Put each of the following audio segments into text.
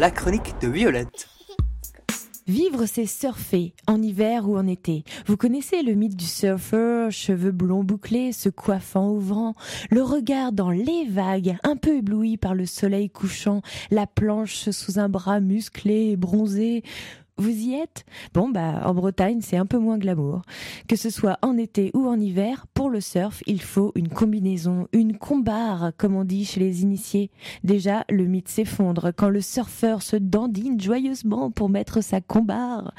la chronique de Violette. Vivre, c'est surfer, en hiver ou en été. Vous connaissez le mythe du surfeur, cheveux blonds bouclés, se coiffant au vent, le regard dans les vagues, un peu ébloui par le soleil couchant, la planche sous un bras musclé et bronzé. Vous y êtes? Bon, bah, en Bretagne, c'est un peu moins glamour. Que ce soit en été ou en hiver, pour le surf, il faut une combinaison, une combarre, comme on dit chez les initiés. Déjà, le mythe s'effondre quand le surfeur se dandine joyeusement pour mettre sa combarre.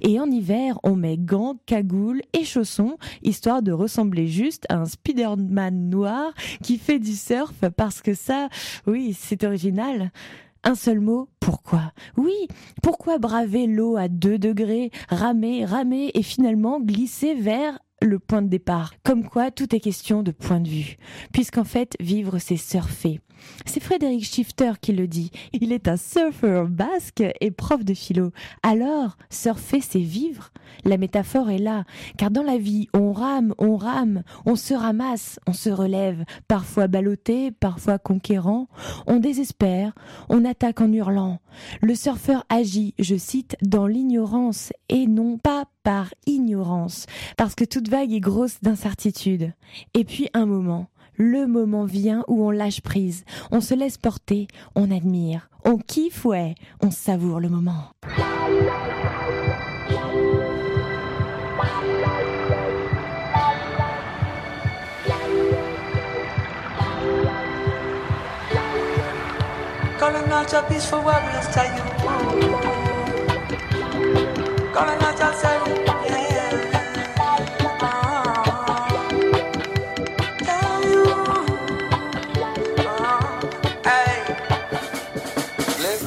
Et en hiver, on met gants, cagoules et chaussons, histoire de ressembler juste à un Spider-Man noir qui fait du surf parce que ça, oui, c'est original. Un seul mot, pourquoi? Oui, pourquoi braver l'eau à 2 degrés, ramer, ramer et finalement glisser vers le point de départ Comme quoi, tout est question de point de vue. Puisqu'en fait, vivre, c'est surfer. C'est Frédéric Schifter qui le dit. Il est un surfeur basque et prof de philo. Alors, surfer, c'est vivre? La métaphore est là, car dans la vie, on rame, on rame, on se ramasse, on se relève, parfois ballotté, parfois conquérant. On désespère, on attaque en hurlant. Le surfeur agit, je cite, dans l'ignorance et non pas par ignorance, parce que toute vague est grosse d'incertitude. Et puis un moment, le moment vient où on lâche prise, on se laisse porter, on admire, on kiffe, ouais, on savoure le moment.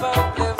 for.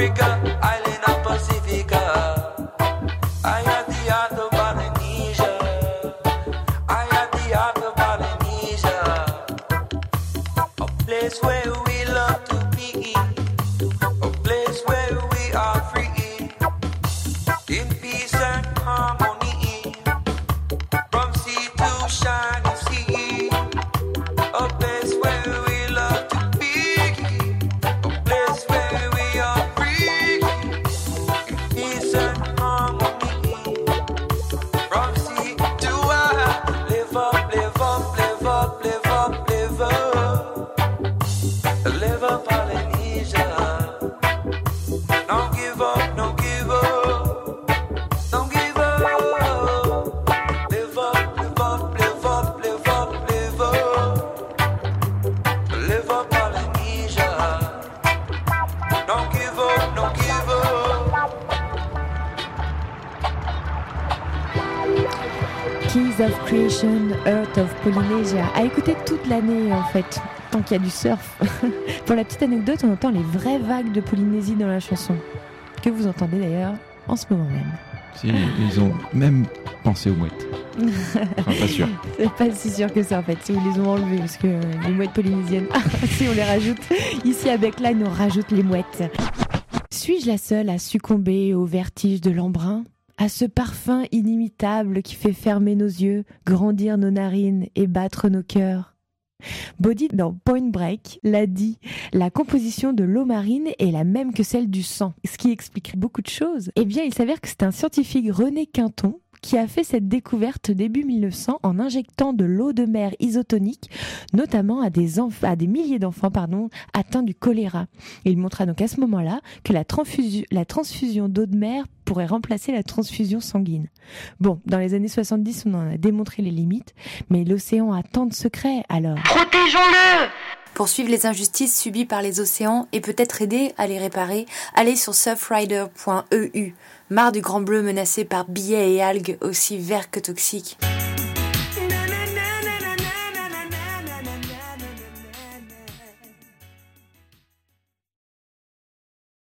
Africa. Keys of Creation, Earth of Polynesia. À écouter toute l'année en fait, tant qu'il y a du surf. Pour la petite anecdote, on entend les vraies vagues de Polynésie dans la chanson. Que vous entendez d'ailleurs en ce moment même. Si, ils ont même pensé aux mouettes. Enfin, pas sûr. C'est pas si sûr que ça en fait, si ils les ont enlevés, parce que les mouettes polynésiennes, si on les rajoute, ici à Beckline, on rajoute les mouettes. Suis-je la seule à succomber au vertige de l'embrun? À ce parfum inimitable qui fait fermer nos yeux, grandir nos narines et battre nos cœurs Body dans Point Break l'a dit, la composition de l'eau marine est la même que celle du sang, ce qui explique beaucoup de choses. Eh bien, il s'avère que c'est un scientifique René Quinton qui a fait cette découverte début 1900 en injectant de l'eau de mer isotonique, notamment à des, milliers d'enfants atteints du choléra. Il montra donc à ce moment-là que la, transfusion- la transfusion d'eau de mer pourrait remplacer la transfusion sanguine. Bon, dans les années 70, on en a démontré les limites, mais l'océan a tant de secrets, alors... Pour suivre les injustices subies par les océans et peut-être aider à les réparer, allez sur surfrider.eu. Marre du grand bleu menacé par billets et algues aussi verts que toxiques.